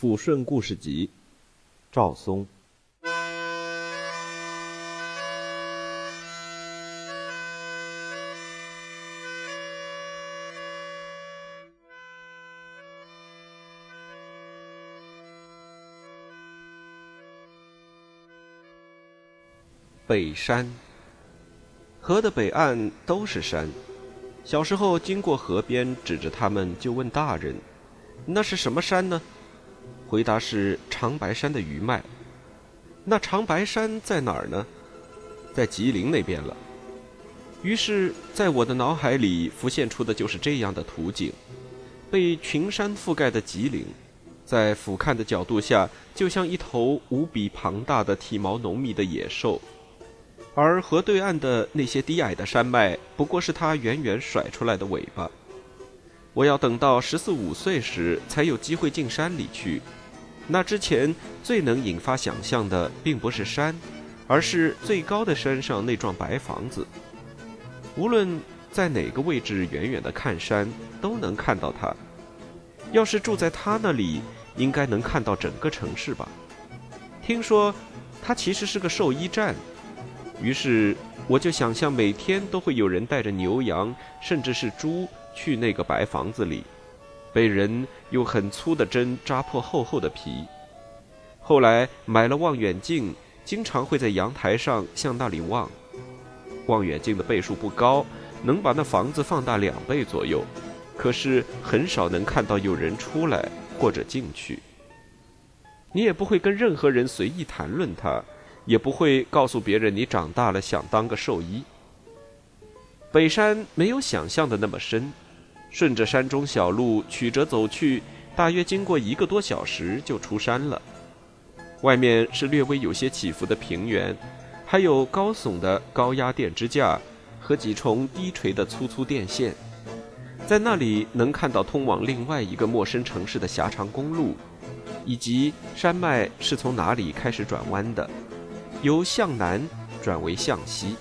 抚顺故事集，赵松。北山，河的北岸都是山。小时候经过河边，指着它们就问大人：“那是什么山呢？”回答是长白山的余脉。那长白山在哪儿呢？在吉林那边了。于是，在我的脑海里浮现出的就是这样的图景：被群山覆盖的吉林，在俯瞰的角度下，就像一头无比庞大的、体毛浓密的野兽；而河对岸的那些低矮的山脉，不过是它远远甩出来的尾巴。我要等到十四五岁时，才有机会进山里去。那之前最能引发想象的，并不是山，而是最高的山上那幢白房子。无论在哪个位置，远远的看山，都能看到它。要是住在他那里，应该能看到整个城市吧？听说，它其实是个兽医站。于是，我就想象每天都会有人带着牛羊，甚至是猪，去那个白房子里。被人用很粗的针扎破厚厚的皮。后来买了望远镜，经常会在阳台上向那里望。望远镜的倍数不高，能把那房子放大两倍左右，可是很少能看到有人出来或者进去。你也不会跟任何人随意谈论它，也不会告诉别人你长大了想当个兽医。北山没有想象的那么深。顺着山中小路曲折走去，大约经过一个多小时就出山了。外面是略微有些起伏的平原，还有高耸的高压电支架和几重低垂的粗粗电线。在那里能看到通往另外一个陌生城市的狭长公路，以及山脉是从哪里开始转弯的，由向南转为向西。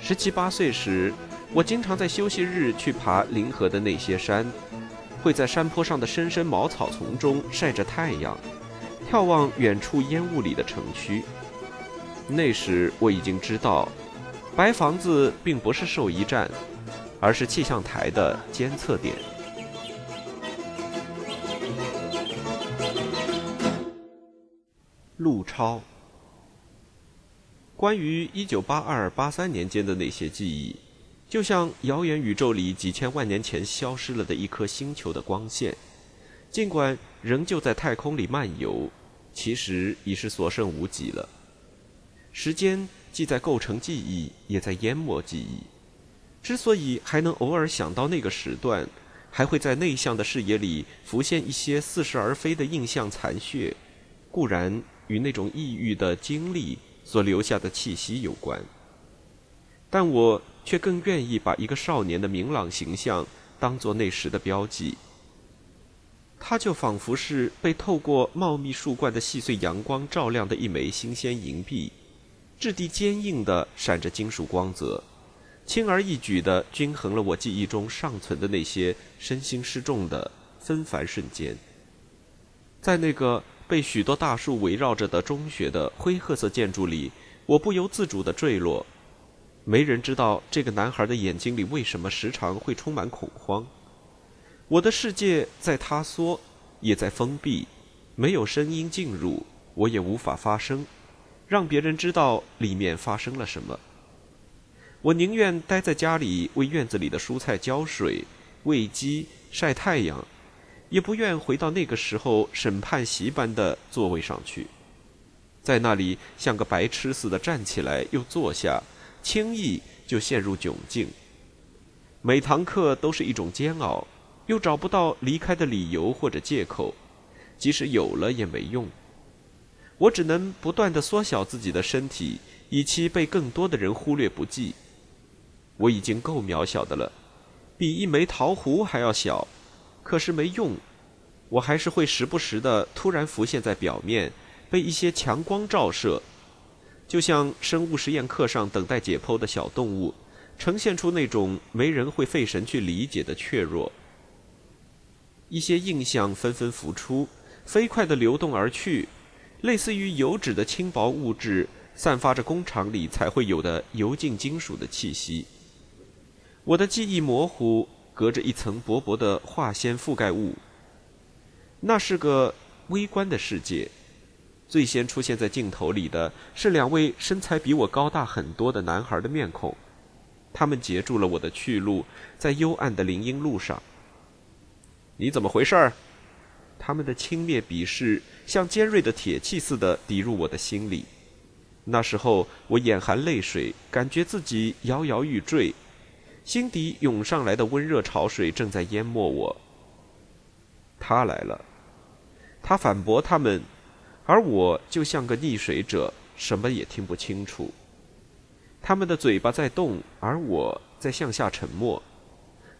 十七八岁时。我经常在休息日去爬临河的那些山，会在山坡上的深深茅草丛中晒着太阳，眺望远处烟雾里的城区。那时我已经知道，白房子并不是兽医站，而是气象台的监测点。陆超，关于一九八二八三年间的那些记忆。就像遥远宇宙里几千万年前消失了的一颗星球的光线，尽管仍旧在太空里漫游，其实已是所剩无几了。时间既在构成记忆，也在淹没记忆。之所以还能偶尔想到那个时段，还会在内向的视野里浮现一些似是而非的印象残屑，固然与那种抑郁的经历所留下的气息有关，但我。却更愿意把一个少年的明朗形象当作那时的标记。他就仿佛是被透过茂密树冠的细碎阳光照亮的一枚新鲜银币，质地坚硬的，闪着金属光泽，轻而易举的均衡了我记忆中尚存的那些身心失重的纷繁瞬间。在那个被许多大树围绕着的中学的灰褐色建筑里，我不由自主的坠落。没人知道这个男孩的眼睛里为什么时常会充满恐慌。我的世界在塌缩，也在封闭，没有声音进入，我也无法发声，让别人知道里面发生了什么。我宁愿待在家里为院子里的蔬菜浇水、喂鸡、晒太阳，也不愿回到那个时候审判席般的座位上去，在那里像个白痴似的站起来又坐下。轻易就陷入窘境。每堂课都是一种煎熬，又找不到离开的理由或者借口，即使有了也没用。我只能不断的缩小自己的身体，以期被更多的人忽略不计。我已经够渺小的了，比一枚桃核还要小，可是没用。我还是会时不时的突然浮现在表面，被一些强光照射。就像生物实验课上等待解剖的小动物，呈现出那种没人会费神去理解的怯弱。一些印象纷纷浮出，飞快地流动而去，类似于油脂的轻薄物质，散发着工厂里才会有的油浸金属的气息。我的记忆模糊，隔着一层薄薄的化纤覆盖物。那是个微观的世界，最先出现在镜头里的是两位身材比我高大很多的男孩的面孔，他们截住了我的去路，在幽暗的林荫路上。你怎么回事儿？他们的轻蔑鄙视像尖锐的铁器似的抵入我的心里。那时候我眼含泪水，感觉自己摇摇欲坠，心底涌上来的温热潮水正在淹没我。他来了。他反驳他们，而我就像个溺水者，什么也听不清楚。他们的嘴巴在动，而我在向下沉默。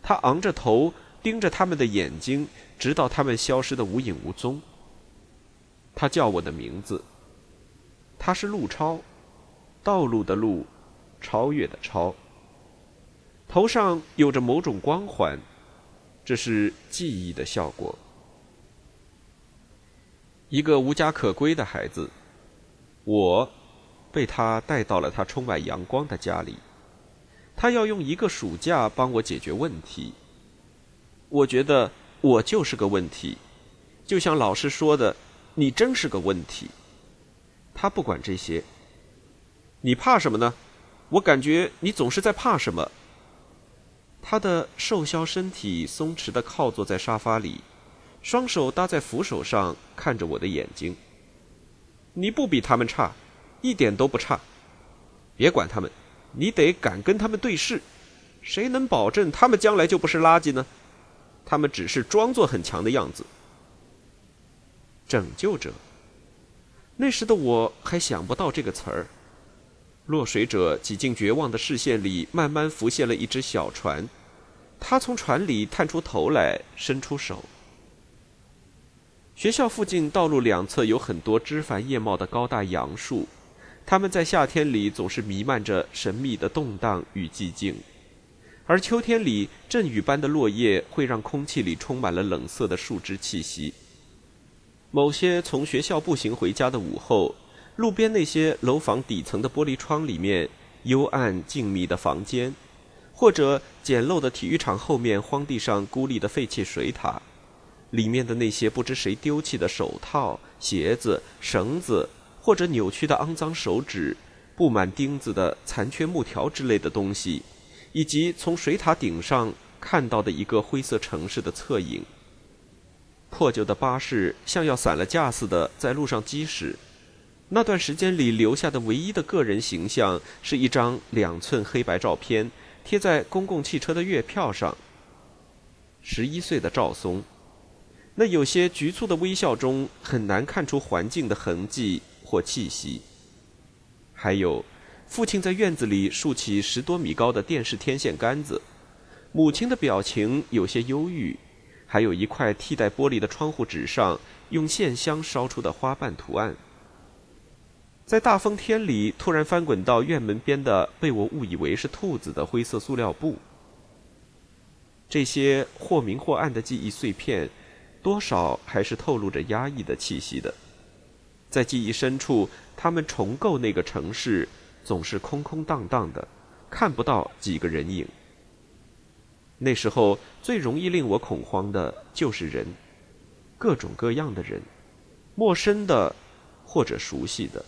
他昂着头盯着他们的眼睛，直到他们消失的无影无踪。他叫我的名字。他是陆超，道路的路，超越的超。头上有着某种光环，这是记忆的效果。一个无家可归的孩子，我被他带到了他充满阳光的家里。他要用一个暑假帮我解决问题。我觉得我就是个问题，就像老师说的：“你真是个问题。”他不管这些。你怕什么呢？我感觉你总是在怕什么。他的瘦削身体松弛地靠坐在沙发里。双手搭在扶手上，看着我的眼睛。你不比他们差，一点都不差。别管他们，你得敢跟他们对视。谁能保证他们将来就不是垃圾呢？他们只是装作很强的样子。拯救者。那时的我还想不到这个词儿。落水者几近绝望的视线里，慢慢浮现了一只小船。他从船里探出头来，伸出手。学校附近道路两侧有很多枝繁叶茂的高大杨树，它们在夏天里总是弥漫着神秘的动荡与寂静，而秋天里阵雨般的落叶会让空气里充满了冷色的树枝气息。某些从学校步行回家的午后，路边那些楼房底层的玻璃窗里面，幽暗静谧的房间，或者简陋的体育场后面荒地上孤立的废弃水塔。里面的那些不知谁丢弃的手套、鞋子、绳子，或者扭曲的肮脏手指、布满钉子的残缺木条之类的东西，以及从水塔顶上看到的一个灰色城市的侧影。破旧的巴士像要散了架似的在路上疾驶。那段时间里留下的唯一的个人形象是一张两寸黑白照片，贴在公共汽车的月票上。十一岁的赵松。那有些局促的微笑中，很难看出环境的痕迹或气息。还有，父亲在院子里竖起十多米高的电视天线杆子，母亲的表情有些忧郁。还有一块替代玻璃的窗户纸上，用线香烧出的花瓣图案。在大风天里，突然翻滚到院门边的被我误以为是兔子的灰色塑料布。这些或明或暗的记忆碎片。多少还是透露着压抑的气息的，在记忆深处，他们重构那个城市，总是空空荡荡的，看不到几个人影。那时候最容易令我恐慌的就是人，各种各样的人，陌生的或者熟悉的，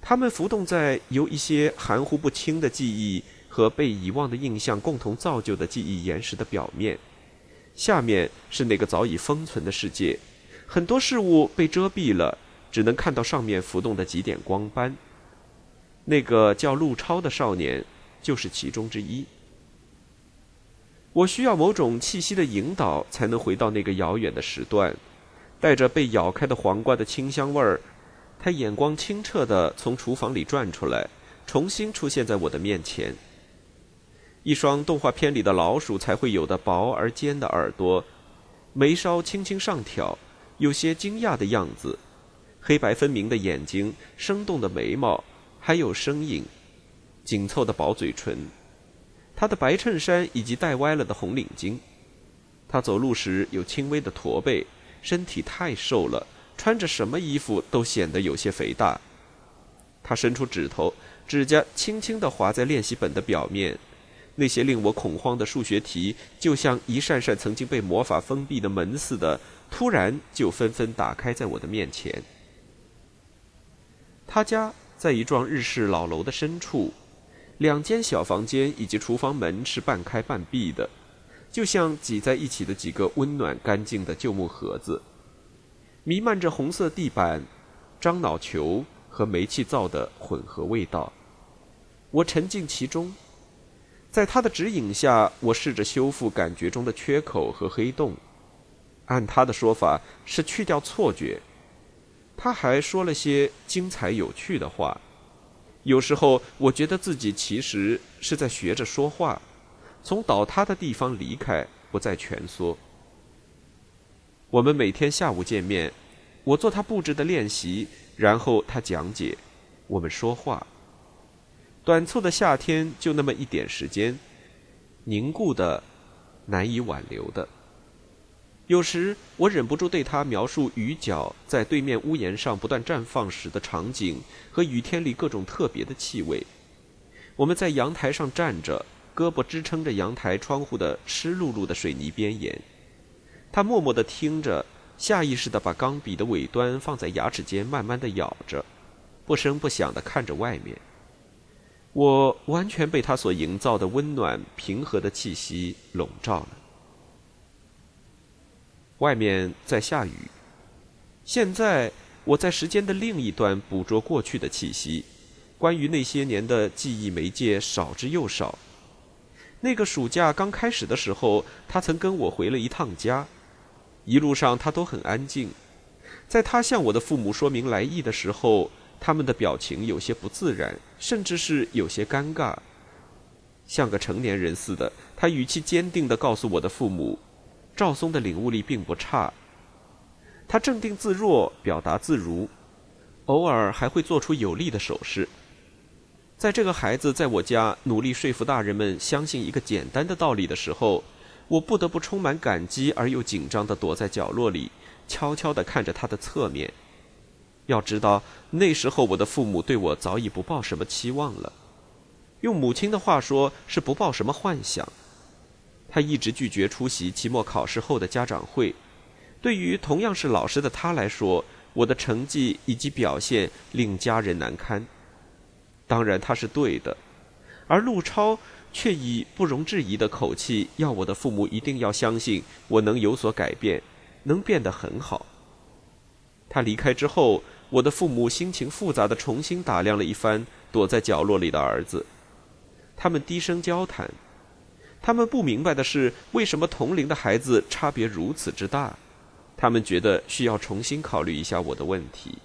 他们浮动在由一些含糊不清的记忆和被遗忘的印象共同造就的记忆岩石的表面。下面是那个早已封存的世界，很多事物被遮蔽了，只能看到上面浮动的几点光斑。那个叫陆超的少年，就是其中之一。我需要某种气息的引导，才能回到那个遥远的时段，带着被咬开的黄瓜的清香味儿。他眼光清澈地从厨房里转出来，重新出现在我的面前。一双动画片里的老鼠才会有的薄而尖的耳朵，眉梢轻轻上挑，有些惊讶的样子，黑白分明的眼睛，生动的眉毛，还有声音，紧凑的薄嘴唇，他的白衬衫以及戴歪了的红领巾。他走路时有轻微的驼背，身体太瘦了，穿着什么衣服都显得有些肥大。他伸出指头，指甲轻轻地划在练习本的表面，那些令我恐慌的数学题，就像一扇扇曾经被魔法封闭的门似的，突然就纷纷打开在我的面前。他家在一幢日式老楼的深处，两间小房间以及厨房门是半开半闭的，就像挤在一起的几个温暖干净的旧木盒子，弥漫着红色地板、樟脑球。和煤气灶的混合味道，我沉浸其中，在他的指引下，我试着修复感觉中的缺口和黑洞。按他的说法，是去掉错觉。他还说了些精彩有趣的话。有时候，我觉得自己其实是在学着说话。从倒塌的地方离开，不再蜷缩。我们每天下午见面，我做他布置的练习。然后他讲解，我们说话。短促的夏天就那么一点时间，凝固的，难以挽留的。有时我忍不住对他描述雨脚在对面屋檐上不断绽放时的场景和雨天里各种特别的气味。我们在阳台上站着，胳膊支撑着阳台窗户的湿漉漉的水泥边沿。他默默地听着。下意识地把钢笔的尾端放在牙齿间，慢慢地咬着，不声不响地看着外面。我完全被他所营造的温暖平和的气息笼罩了。外面在下雨。现在我在时间的另一端捕捉过去的气息，关于那些年的记忆媒介少之又少。那个暑假刚开始的时候，他曾跟我回了一趟家。一路上他都很安静，在他向我的父母说明来意的时候，他们的表情有些不自然，甚至是有些尴尬。像个成年人似的，他语气坚定地告诉我的父母：“赵松的领悟力并不差。”他镇定自若，表达自如，偶尔还会做出有力的手势。在这个孩子在我家努力说服大人们相信一个简单的道理的时候。我不得不充满感激而又紧张地躲在角落里，悄悄地看着他的侧面。要知道，那时候我的父母对我早已不抱什么期望了，用母亲的话说，是不抱什么幻想。他一直拒绝出席期末考试后的家长会。对于同样是老师的他来说，我的成绩以及表现令家人难堪。当然，他是对的，而陆超。却以不容置疑的口气要我的父母一定要相信我能有所改变，能变得很好。他离开之后，我的父母心情复杂的重新打量了一番躲在角落里的儿子，他们低声交谈。他们不明白的是，为什么同龄的孩子差别如此之大？他们觉得需要重新考虑一下我的问题。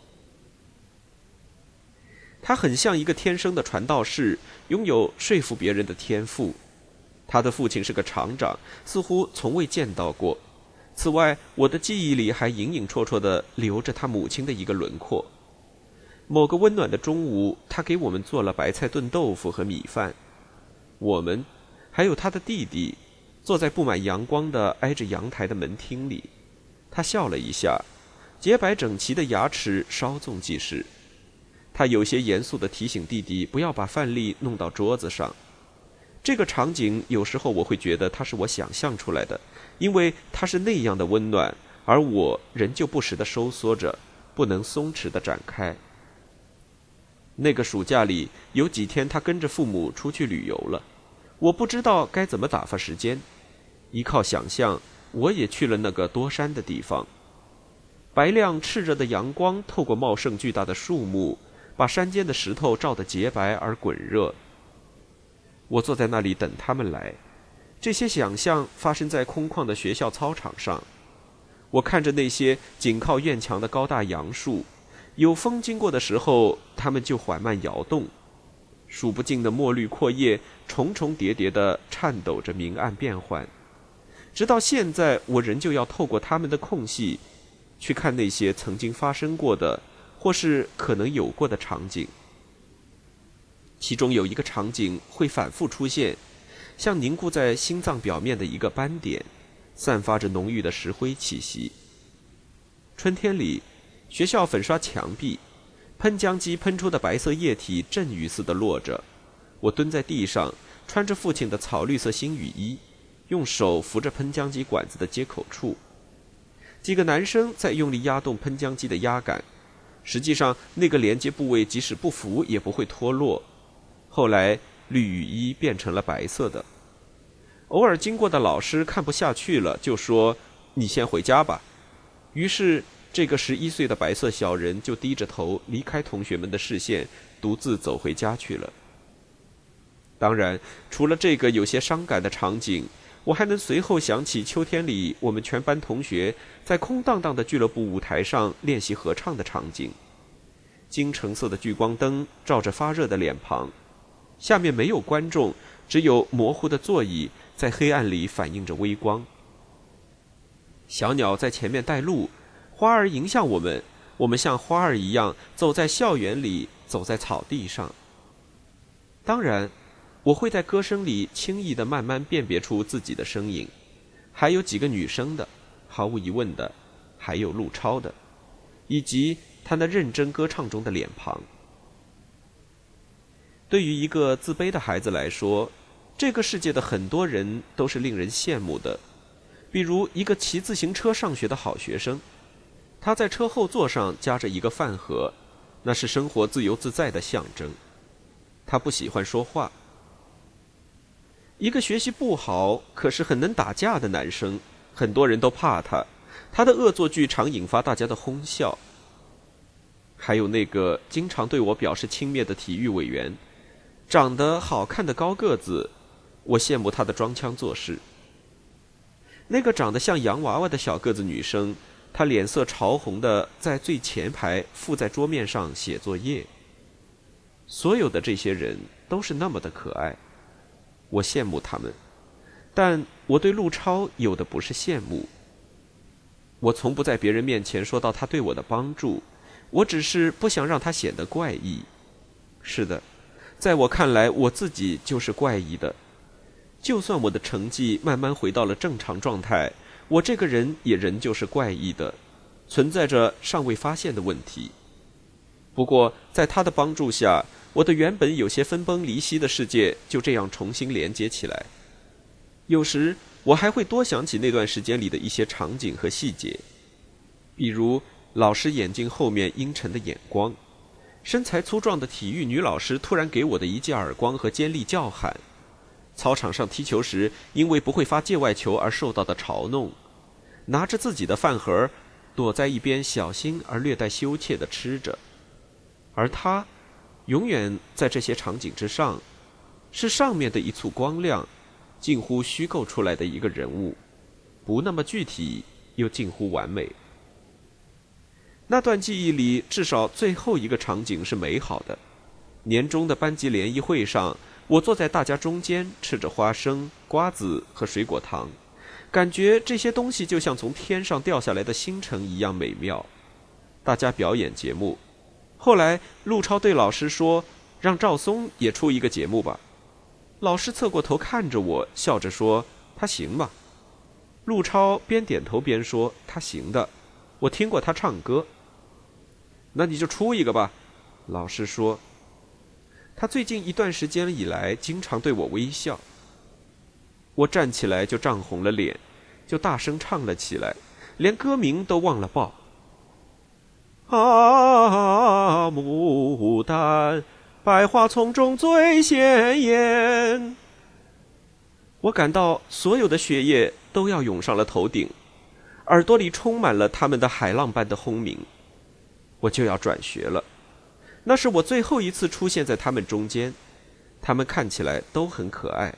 他很像一个天生的传道士，拥有说服别人的天赋。他的父亲是个厂长，似乎从未见到过。此外，我的记忆里还隐隐绰绰地留着他母亲的一个轮廓。某个温暖的中午，他给我们做了白菜炖豆腐和米饭。我们，还有他的弟弟，坐在布满阳光的挨着阳台的门厅里。他笑了一下，洁白整齐的牙齿稍纵即逝。他有些严肃地提醒弟弟不要把饭粒弄到桌子上。这个场景有时候我会觉得它是我想象出来的，因为它是那样的温暖，而我仍旧不时地收缩着，不能松弛地展开。那个暑假里有几天，他跟着父母出去旅游了，我不知道该怎么打发时间，依靠想象，我也去了那个多山的地方。白亮炽热的阳光透过茂盛巨大的树木。把山间的石头照得洁白而滚热。我坐在那里等他们来。这些想象发生在空旷的学校操场上。我看着那些紧靠院墙的高大杨树，有风经过的时候，它们就缓慢摇动。数不尽的墨绿阔叶重重叠叠地颤抖着，明暗变幻。直到现在，我仍旧要透过它们的空隙，去看那些曾经发生过的。或是可能有过的场景，其中有一个场景会反复出现，像凝固在心脏表面的一个斑点，散发着浓郁的石灰气息。春天里，学校粉刷墙壁，喷浆机喷出的白色液体阵雨似的落着。我蹲在地上，穿着父亲的草绿色新雨衣，用手扶着喷浆机管子的接口处。几个男生在用力压动喷浆机的压杆，实际上那个连接部位即使不扶也不会脱落。后来，绿雨衣变成了白色的。偶尔经过的老师看不下去了，就说：“你先回家吧。”于是，这个十一岁的白色小人就低着头离开同学们的视线，独自走回家去了。当然，除了这个有些伤感的场景，我还能随后想起秋天里我们全班同学在空荡荡的俱乐部舞台上练习合唱的场景。金橙色的聚光灯照着发热的脸庞，下面没有观众，只有模糊的座椅在黑暗里反映着微光。小鸟在前面带路，花儿迎向我们，我们像花儿一样走在校园里，走在草地上。当然，我会在歌声里轻易的慢慢辨别出自己的身影，还有几个女生的，毫无疑问的，还有陆超的，以及他那认真歌唱中的脸庞。对于一个自卑的孩子来说，这个世界的很多人都是令人羡慕的。比如一个骑自行车上学的好学生，他在车后座上夹着一个饭盒，那是生活自由自在的象征。他不喜欢说话。一个学习不好可是很能打架的男生，很多人都怕他，他的恶作剧常引发大家的哄笑。还有那个经常对我表示轻蔑的体育委员，长得好看的高个子，我羡慕他的装腔作势。那个长得像洋娃娃的小个子女生，她脸色潮红的在最前排附在桌面上写作业。所有的这些人都是那么的可爱，我羡慕他们，但我对陆超有的不是羡慕。我从不在别人面前说到他对我的帮助，我只是不想让他显得怪异。是的，在我看来，我自己就是怪异的。就算我的成绩慢慢回到了正常状态，我这个人也仍旧是怪异的，存在着尚未发现的问题。不过，在他的帮助下，我的原本有些分崩离析的世界就这样重新连接起来。有时，我还会多想起那段时间里的一些场景和细节，比如老师眼睛后面阴沉的眼光，身材粗壮的体育女老师突然给我的一记耳光和尖利叫喊。操场上踢球时，因为不会发界外球而受到的嘲弄；拿着自己的饭盒，躲在一边小心而略带羞怯地吃着。而他，永远在这些场景之上，是上面的一簇光亮，近乎虚构出来的一个人物，不那么具体，又近乎完美。那段记忆里，至少最后一个场景是美好的：年终的班级联谊会上。我坐在大家中间，吃着花生、瓜子和水果糖，感觉这些东西就像从天上掉下来的星辰一样美妙。大家表演节目，后来陆超对老师说：“让赵松也出一个节目吧。”老师侧过头看着我，笑着说：“他行吗？”陆超边点头边说：“他行的，我听过他唱歌。”那你就出一个吧，老师说。他最近一段时间以来经常对我微笑。我站起来就涨红了脸，就大声唱了起来，连歌名都忘了报。啊，牡丹，百花丛中最鲜艳。我感到所有的血液都要涌上了头顶，耳朵里充满了他们的海浪般的轰鸣。我就要转学了。那是我最后一次出现在他们中间，他们看起来都很可爱。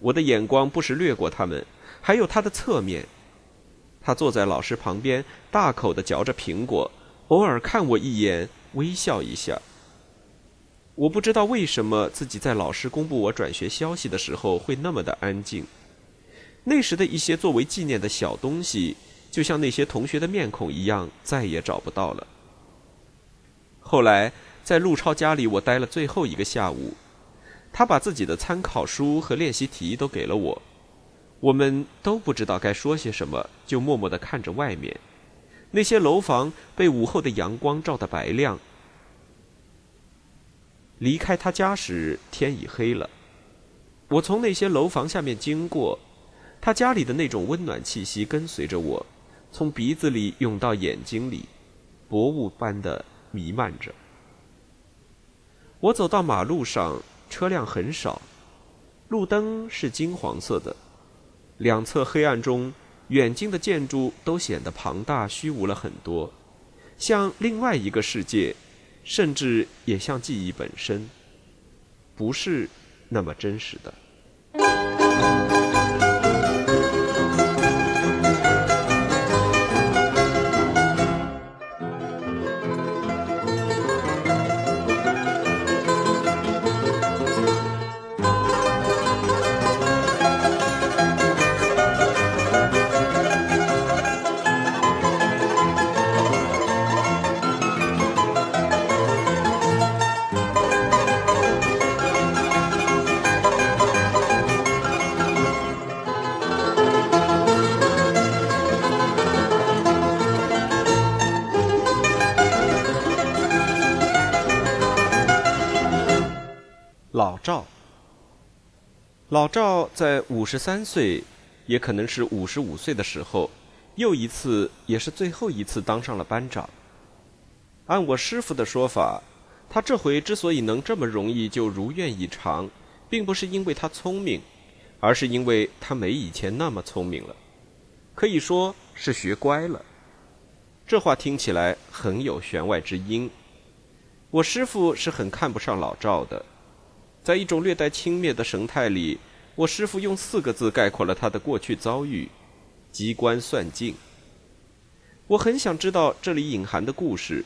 我的眼光不时掠过他们，还有他的侧面。他坐在老师旁边，大口的嚼着苹果，偶尔看我一眼，微笑一下。我不知道为什么自己在老师公布我转学消息的时候会那么的安静。那时的一些作为纪念的小东西，就像那些同学的面孔一样，再也找不到了。后来，在陆超家里，我待了最后一个下午。他把自己的参考书和练习题都给了我。我们都不知道该说些什么，就默默地看着外面。那些楼房被午后的阳光照得白亮。离开他家时，天已黑了。我从那些楼房下面经过，他家里的那种温暖气息跟随着我，从鼻子里涌到眼睛里，薄雾般的弥漫着。我走到马路上，车辆很少，路灯是金黄色的，两侧黑暗中，远近的建筑都显得庞大虚无了很多，像另外一个世界，甚至也像记忆本身，不是。那么真实的。老赵，老赵在五十三岁，也可能是五十五岁的时候，又一次，也是最后一次当上了班长。按我师傅的说法，他这回之所以能这么容易就如愿以偿，并不是因为他聪明，而是因为他没以前那么聪明了，可以说是学乖了。这话听起来很有弦外之音。我师傅是很看不上老赵的。在一种略带轻蔑的神态里，我师傅用四个字概括了他的过去遭遇：机关算尽。我很想知道这里隐含的故事，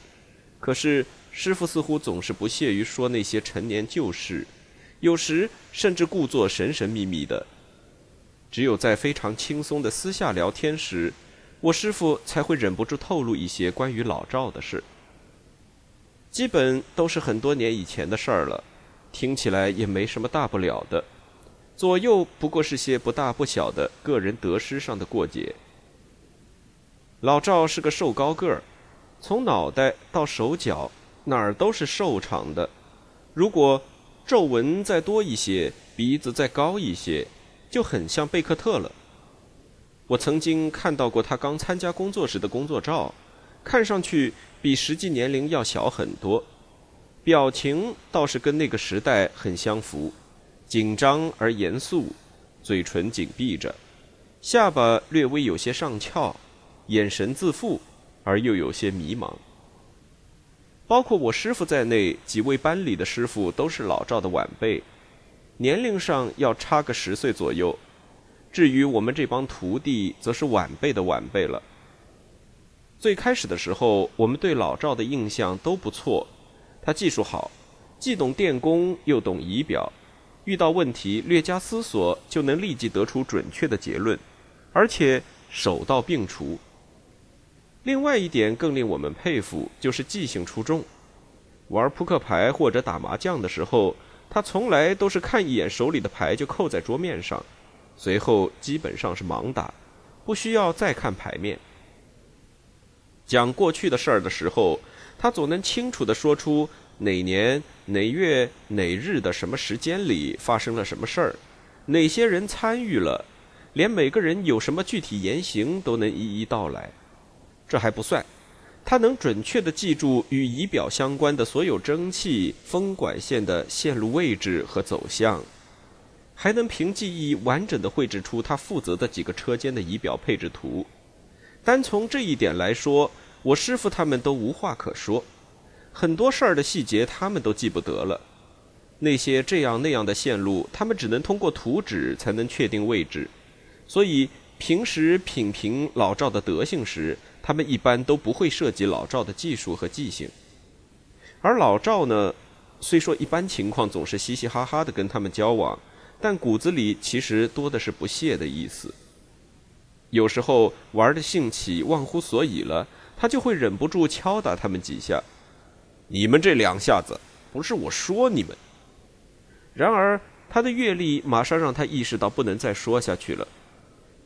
可是师傅似乎总是不屑于说那些陈年旧事，有时甚至故作神神秘秘的。只有在非常轻松的私下聊天时，我师傅才会忍不住透露一些关于老赵的事。基本都是很多年以前的事儿了。听起来也没什么大不了的，左右不过是些不大不小的个人得失上的过节。老赵是个瘦高个儿，从脑袋到手脚哪儿都是瘦长的。如果皱纹再多一些，鼻子再高一些，就很像贝克特了。我曾经看到过他刚参加工作时的工作照，看上去比实际年龄要小很多。表情倒是跟那个时代很相符，紧张而严肃，嘴唇紧闭着，下巴略微有些上翘，眼神自负而又有些迷茫。包括我师傅在内，几位班里的师傅都是老赵的晚辈，年龄上要差个十岁左右。至于我们这帮徒弟，则是晚辈的晚辈了。最开始的时候，我们对老赵的印象都不错。他技术好，既懂电工又懂仪表，遇到问题略加思索就能立即得出准确的结论，而且手到病除。另外一点更令我们佩服，就是记性出众。玩扑克牌或者打麻将的时候，他从来都是看一眼手里的牌就扣在桌面上，随后基本上是盲打，不需要再看牌面。讲过去的事儿的时候。他总能清楚地说出哪年哪月哪日的什么时间里发生了什么事儿，哪些人参与了，连每个人有什么具体言行都能一一道来。这还不算，他能准确地记住与仪表相关的所有蒸汽风管线的线路位置和走向，还能凭记忆完整地绘制出他负责的几个车间的仪表配置图。单从这一点来说，我师傅他们都无话可说，很多事儿的细节他们都记不得了。那些这样那样的线路，他们只能通过图纸才能确定位置。所以平时品评老赵的德性时，他们一般都不会涉及老赵的技术和记性。而老赵呢，虽说一般情况总是嘻嘻哈哈的跟他们交往，但骨子里其实多的是不屑的意思。有时候玩的兴起忘乎所以了。他就会忍不住敲打他们几下，你们这两下子不是我说你们。然而他的阅历马上让他意识到不能再说下去了。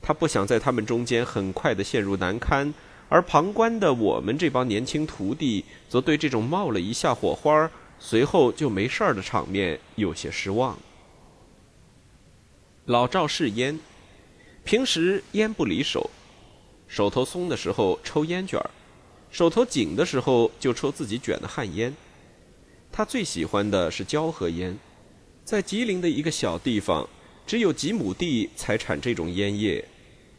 他不想在他们中间很快的陷入难堪，而旁观的我们这帮年轻徒弟，则对这种冒了一下火花，随后就没事儿的场面有些失望。老赵是烟，平时烟不离手，手头松的时候抽烟卷儿，手头紧的时候就抽自己卷的旱烟。他最喜欢的是胶合烟，在吉林的一个小地方，只有几亩地才产这种烟叶。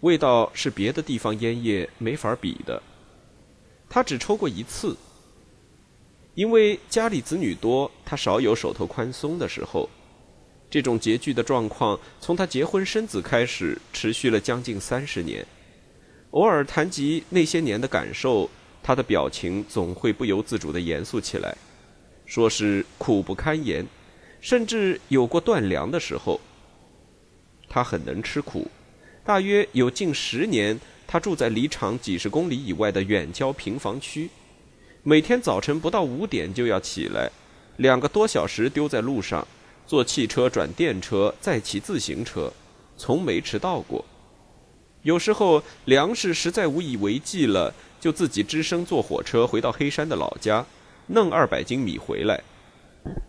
味道是别的地方烟叶没法比的。他只抽过一次，因为家里子女多，他少有手头宽松的时候。这种拮据的状况从他结婚生子开始，持续了将近三十年。偶尔谈及那些年的感受，他的表情总会不由自主地严肃起来，说是苦不堪言，甚至有过断粮的时候。他很能吃苦。大约有近十年，他住在离厂几十公里以外的远郊平房区，每天早晨不到五点就要起来，两个多小时丢在路上，坐汽车转电车，再骑自行车，从没迟到过。有时候粮食实在无以为继了，就自己只身坐火车回到黑山的老家，弄二百斤米回来，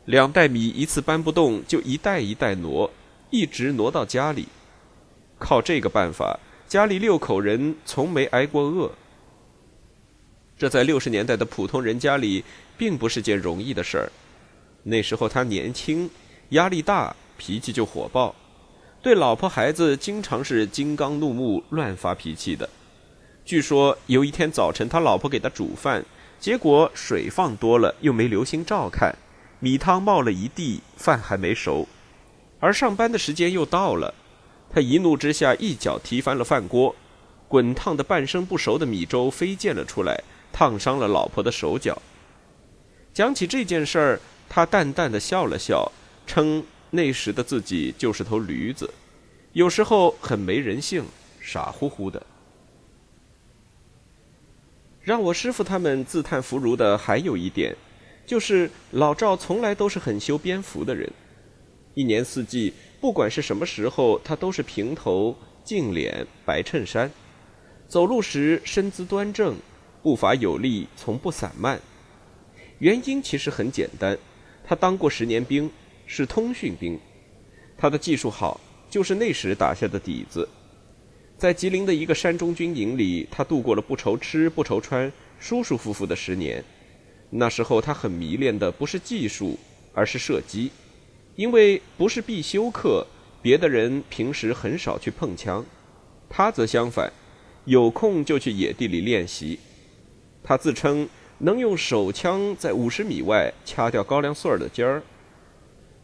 两袋米一次搬不动，就一袋一袋挪，一直挪到家里。靠这个办法，家里六口人从没挨过饿。这在六十年代的普通人家里，并不是件容易的事儿。那时候他年轻，压力大，脾气就火爆，对老婆孩子经常是金刚怒目、乱发脾气的。据说有一天早晨，他老婆给他煮饭，结果水放多了，又没留心照看，米汤冒了一地，饭还没熟，而上班的时间又到了。他一怒之下，一脚踢翻了饭锅，滚烫的半生不熟的米粥飞溅了出来，烫伤了老婆的手脚。讲起这件事儿，他淡淡的笑了笑，称那时的自己就是头驴子，有时候很没人性，傻乎乎的。让我师傅他们自叹弗如的还有一点，就是老赵从来都是很修边幅的人，一年四季。不管是什么时候，他都是平头、净脸、白衬衫，走路时身姿端正，步伐有力，从不散漫。原因其实很简单，他当过十年兵，是通讯兵，他的技术好，就是那时打下的底子。在吉林的一个山中军营里，他度过了不愁吃不愁穿、舒舒服服的十年。那时候他很迷恋的不是技术，而是射击。因为不是必修课，别的人平时很少去碰枪，他则相反，有空就去野地里练习。他自称能用手枪在五十米外掐掉高粱穗儿的尖儿。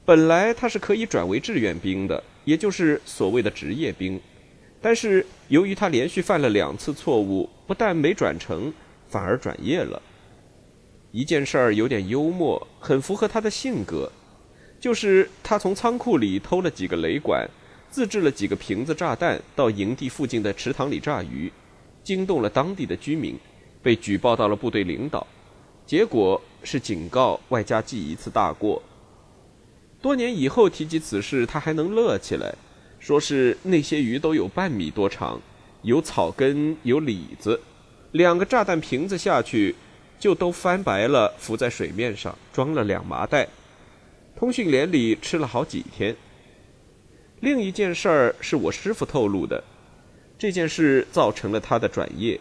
本来他是可以转为志愿兵的，也就是所谓的职业兵，但是由于他连续犯了两次错误，不但没转成，反而转业了。一件事儿有点幽默，很符合他的性格。就是他从仓库里偷了几个雷管，自制了几个瓶子炸弹，到营地附近的池塘里炸鱼，惊动了当地的居民，被举报到了部队领导，结果是警告外加记一次大过。多年以后提及此事，他还能乐起来，说是那些鱼都有半米多长，有草根，有李子，两个炸弹瓶子下去，就都翻白了，浮在水面上，装了两麻袋。通讯连里吃了好几天。另一件事儿是我师傅透露的，这件事造成了他的转业。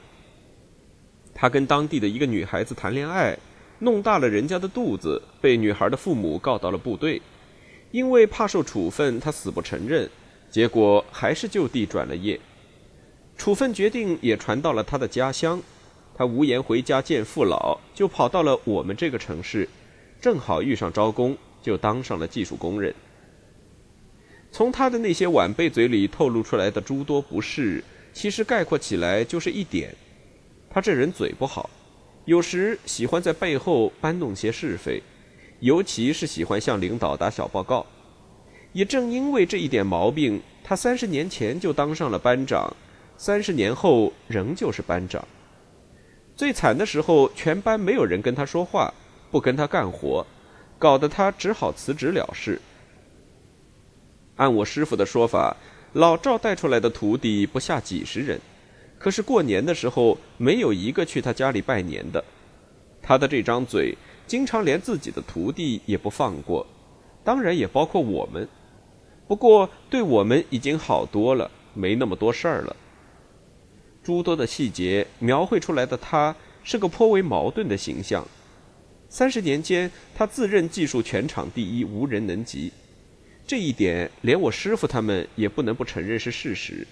他跟当地的一个女孩子谈恋爱，弄大了人家的肚子，被女孩的父母告到了部队。因为怕受处分，他死不承认，结果还是就地转了业。处分决定也传到了他的家乡，他无颜回家见父老，就跑到了我们这个城市，正好遇上招工。就当上了技术工人。从他的那些晚辈嘴里透露出来的诸多不是，其实概括起来就是一点：他这人嘴不好，有时喜欢在背后搬弄些是非，尤其是喜欢向领导打小报告。也正因为这一点毛病，他三十年前就当上了班长，三十年后仍旧是班长。最惨的时候，全班没有人跟他说话，不跟他干活。搞得他只好辞职了事。按我师傅的说法，老赵带出来的徒弟不下几十人，可是过年的时候没有一个去他家里拜年的。他的这张嘴，经常连自己的徒弟也不放过，当然也包括我们。不过对我们已经好多了，没那么多事儿了。诸多的细节描绘出来的他，是个颇为矛盾的形象。三十年间，他自认技术全场第一，无人能及。这一点，连我师傅他们也不能不承认是事实。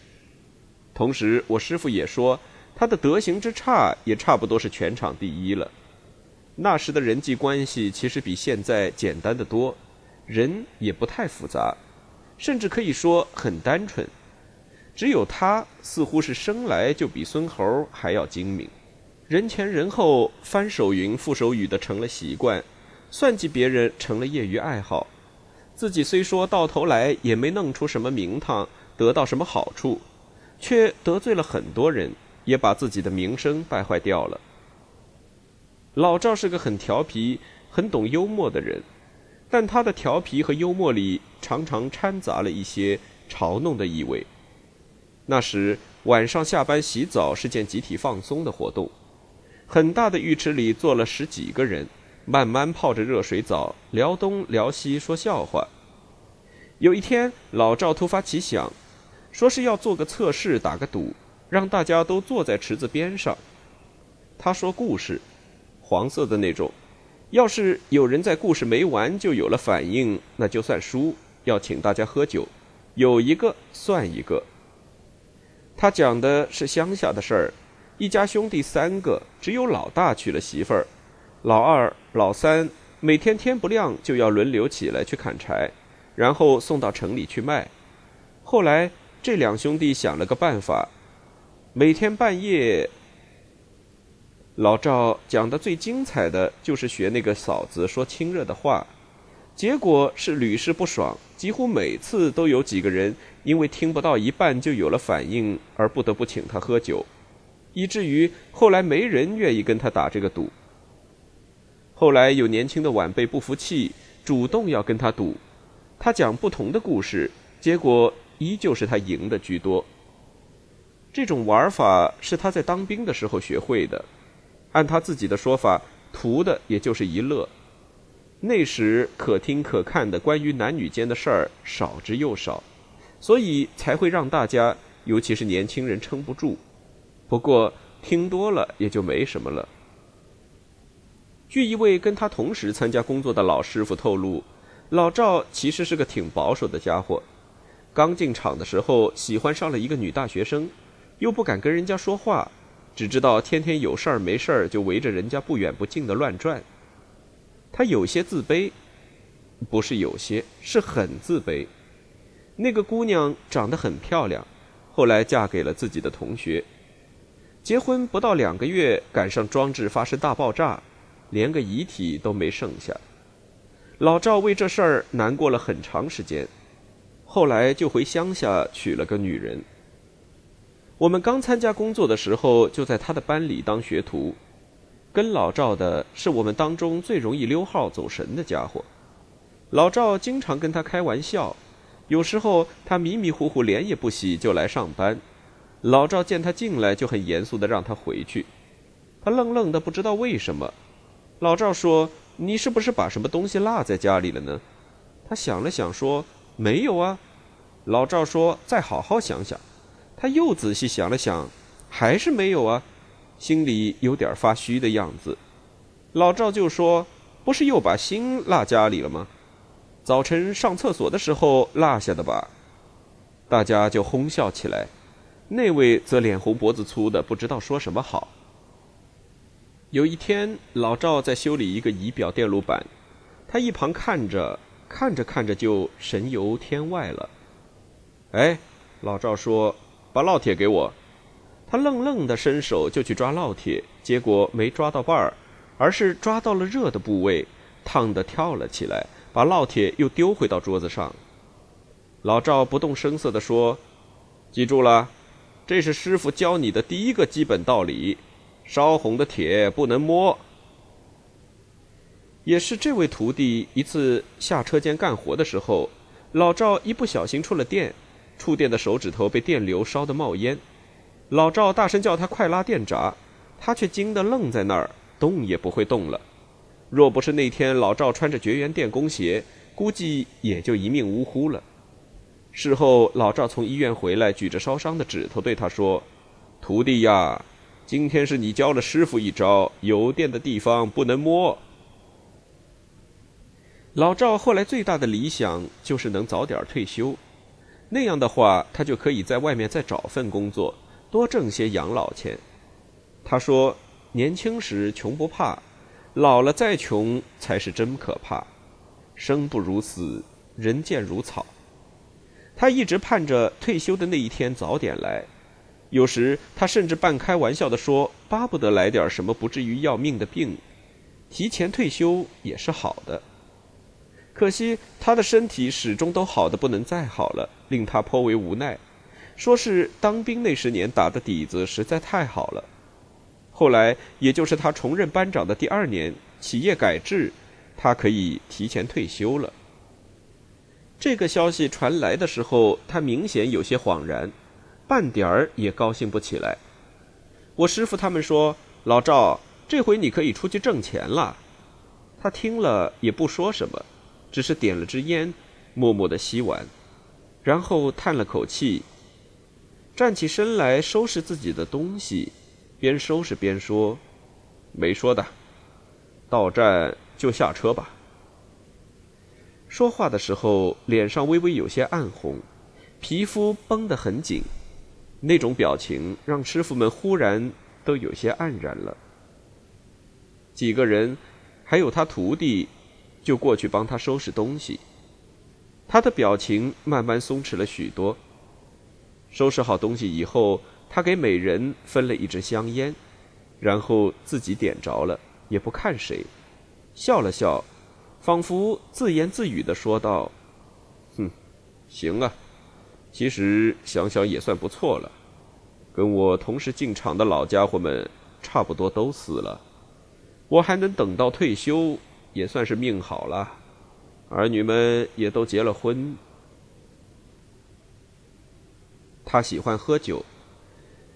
同时，我师傅也说，他的德行之差，也差不多是全场第一了。那时的人际关系其实比现在简单的多，人也不太复杂，甚至可以说很单纯。只有他似乎是生来就比孙猴还要精明。人前人后翻手云覆手雨的成了习惯，算计别人成了业余爱好，自己虽说到头来也没弄出什么名堂，得到什么好处，却得罪了很多人，也把自己的名声败坏掉了。老赵是个很调皮、很懂幽默的人，但他的调皮和幽默里常常掺杂了一些嘲弄的意味。那时晚上下班洗澡是件集体放松的活动。很大的浴池里坐了十几个人，慢慢泡着热水澡，聊东聊西，说笑话。有一天，老赵突发奇想，说是要做个测试，打个赌，让大家都坐在池子边上。他说故事，黄色的那种，要是有人在故事没完就有了反应，那就算输，要请大家喝酒，有一个算一个。他讲的是乡下的事儿。一家兄弟三个，只有老大娶了媳妇儿，老二、老三每天天不亮就要轮流起来去砍柴，然后送到城里去卖。后来这两兄弟想了个办法，每天半夜，老赵讲的最精彩的就是学那个嫂子说亲热的话，结果是屡试不爽，几乎每次都有几个人因为听不到一半就有了反应，而不得不请他喝酒。以至于后来没人愿意跟他打这个赌。后来有年轻的晚辈不服气，主动要跟他赌，他讲不同的故事，结果依旧是他赢的居多。这种玩法是他在当兵的时候学会的，按他自己的说法，图的也就是一乐。那时可听可看的关于男女间的事儿少之又少，所以才会让大家，尤其是年轻人撑不住。不过听多了也就没什么了。据一位跟他同时参加工作的老师傅透露，老赵其实是个挺保守的家伙。刚进厂的时候，喜欢上了一个女大学生，又不敢跟人家说话，只知道天天有事儿没事儿就围着人家不远不近的乱转。他有些自卑，不是有些，是很自卑。那个姑娘长得很漂亮，后来嫁给了自己的同学。结婚不到两个月，赶上装置发生大爆炸，连个遗体都没剩下。老赵为这事儿难过了很长时间，后来就回乡下娶了个女人。我们刚参加工作的时候，就在他的班里当学徒。跟老赵的是我们当中最容易溜号走神的家伙。老赵经常跟他开玩笑，有时候他迷迷糊糊脸也不洗就来上班。老赵见他进来，就很严肃的让他回去。他愣愣的，不知道为什么。老赵说：“你是不是把什么东西落在家里了呢？”他想了想，说：“没有啊。”老赵说：“再好好想想。”他又仔细想了想，还是没有啊，心里有点发虚的样子。老赵就说：“不是又把心落家里了吗？早晨上厕所的时候落下的吧？”大家就哄笑起来。那位则脸红脖子粗的，不知道说什么好。有一天，老赵在修理一个仪表电路板，他一旁看着，看着看着就神游天外了。哎，老赵说：“把烙铁给我。”他愣愣的伸手就去抓烙铁，结果没抓到把儿，而是抓到了热的部位，烫的跳了起来，把烙铁又丢回到桌子上。老赵不动声色地说：“记住了。”这是师傅教你的第一个基本道理：烧红的铁不能摸。也是这位徒弟一次下车间干活的时候，老赵一不小心触了电，触电的手指头被电流烧得冒烟。老赵大声叫他快拉电闸，他却惊得愣在那儿，动也不会动了。若不是那天老赵穿着绝缘电工鞋，估计也就一命呜呼了。事后，老赵从医院回来，举着烧伤的指头对他说：“徒弟呀，今天是你教了师傅一招，有电的地方不能摸。”老赵后来最大的理想就是能早点退休，那样的话，他就可以在外面再找份工作。多挣些养老钱。他说：“年轻时穷不怕，老了再穷才是真可怕。生不如死，人贱如草。”他一直盼着退休的那一天早点来。有时他甚至半开玩笑地说：“巴不得来点什么不至于要命的病，提前退休也是好的。”可惜他的身体始终都好的不能再好了，令他颇为无奈。说是当兵那十年打的底子实在太好了，后来也就是他重任班长的第二年，企业改制，他可以提前退休了。这个消息传来的时候，他明显有些恍然，半点儿也高兴不起来。我师傅他们说：“老赵，这回你可以出去挣钱了。”他听了也不说什么，只是点了支烟，默默的吸完，然后叹了口气。站起身来收拾自己的东西，边收拾边说：“没说的，到站就下车吧。”说话的时候，脸上微微有些暗红，皮肤绷得很紧，那种表情让师傅们忽然都有些黯然了。几个人，还有他徒弟，就过去帮他收拾东西，他的表情慢慢松弛了许多。收拾好东西以后，他给每人分了一支香烟，然后自己点着了，也不看谁，笑了笑，仿佛自言自语的说道：“哼，行啊，其实想想也算不错了。跟我同时进厂的老家伙们差不多都死了，我还能等到退休，也算是命好了。儿女们也都结了婚。”他喜欢喝酒，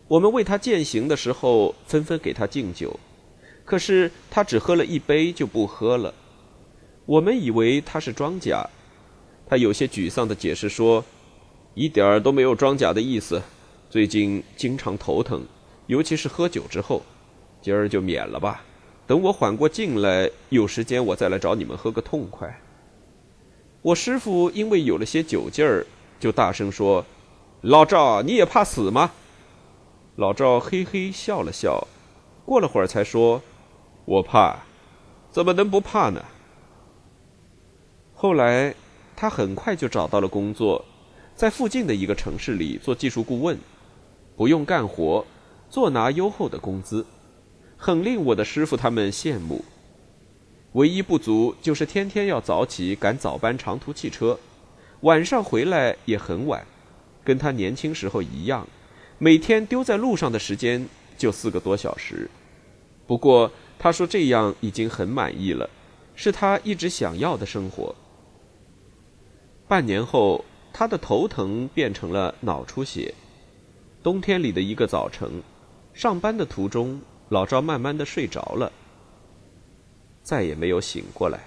我们为他饯行的时候，纷纷给他敬酒，可是他只喝了一杯就不喝了。我们以为他是装假，他有些沮丧的解释说：“一点儿都没有装假的意思，最近经常头疼，尤其是喝酒之后，今儿就免了吧。等我缓过劲来，有时间我再来找你们喝个痛快。”我师傅因为有了些酒劲儿，就大声说。老赵，你也怕死吗？老赵嘿嘿笑了笑，过了会儿才说：“我怕，怎么能不怕呢？”后来，他很快就找到了工作，在附近的一个城市里做技术顾问，不用干活，做拿优厚的工资，很令我的师傅他们羡慕。唯一不足就是天天要早起赶早班长途汽车，晚上回来也很晚。跟他年轻时候一样，每天丢在路上的时间就四个多小时。不过他说这样已经很满意了，是他一直想要的生活。半年后，他的头疼变成了脑出血。冬天里的一个早晨，上班的途中，老赵慢慢的睡着了，再也没有醒过来。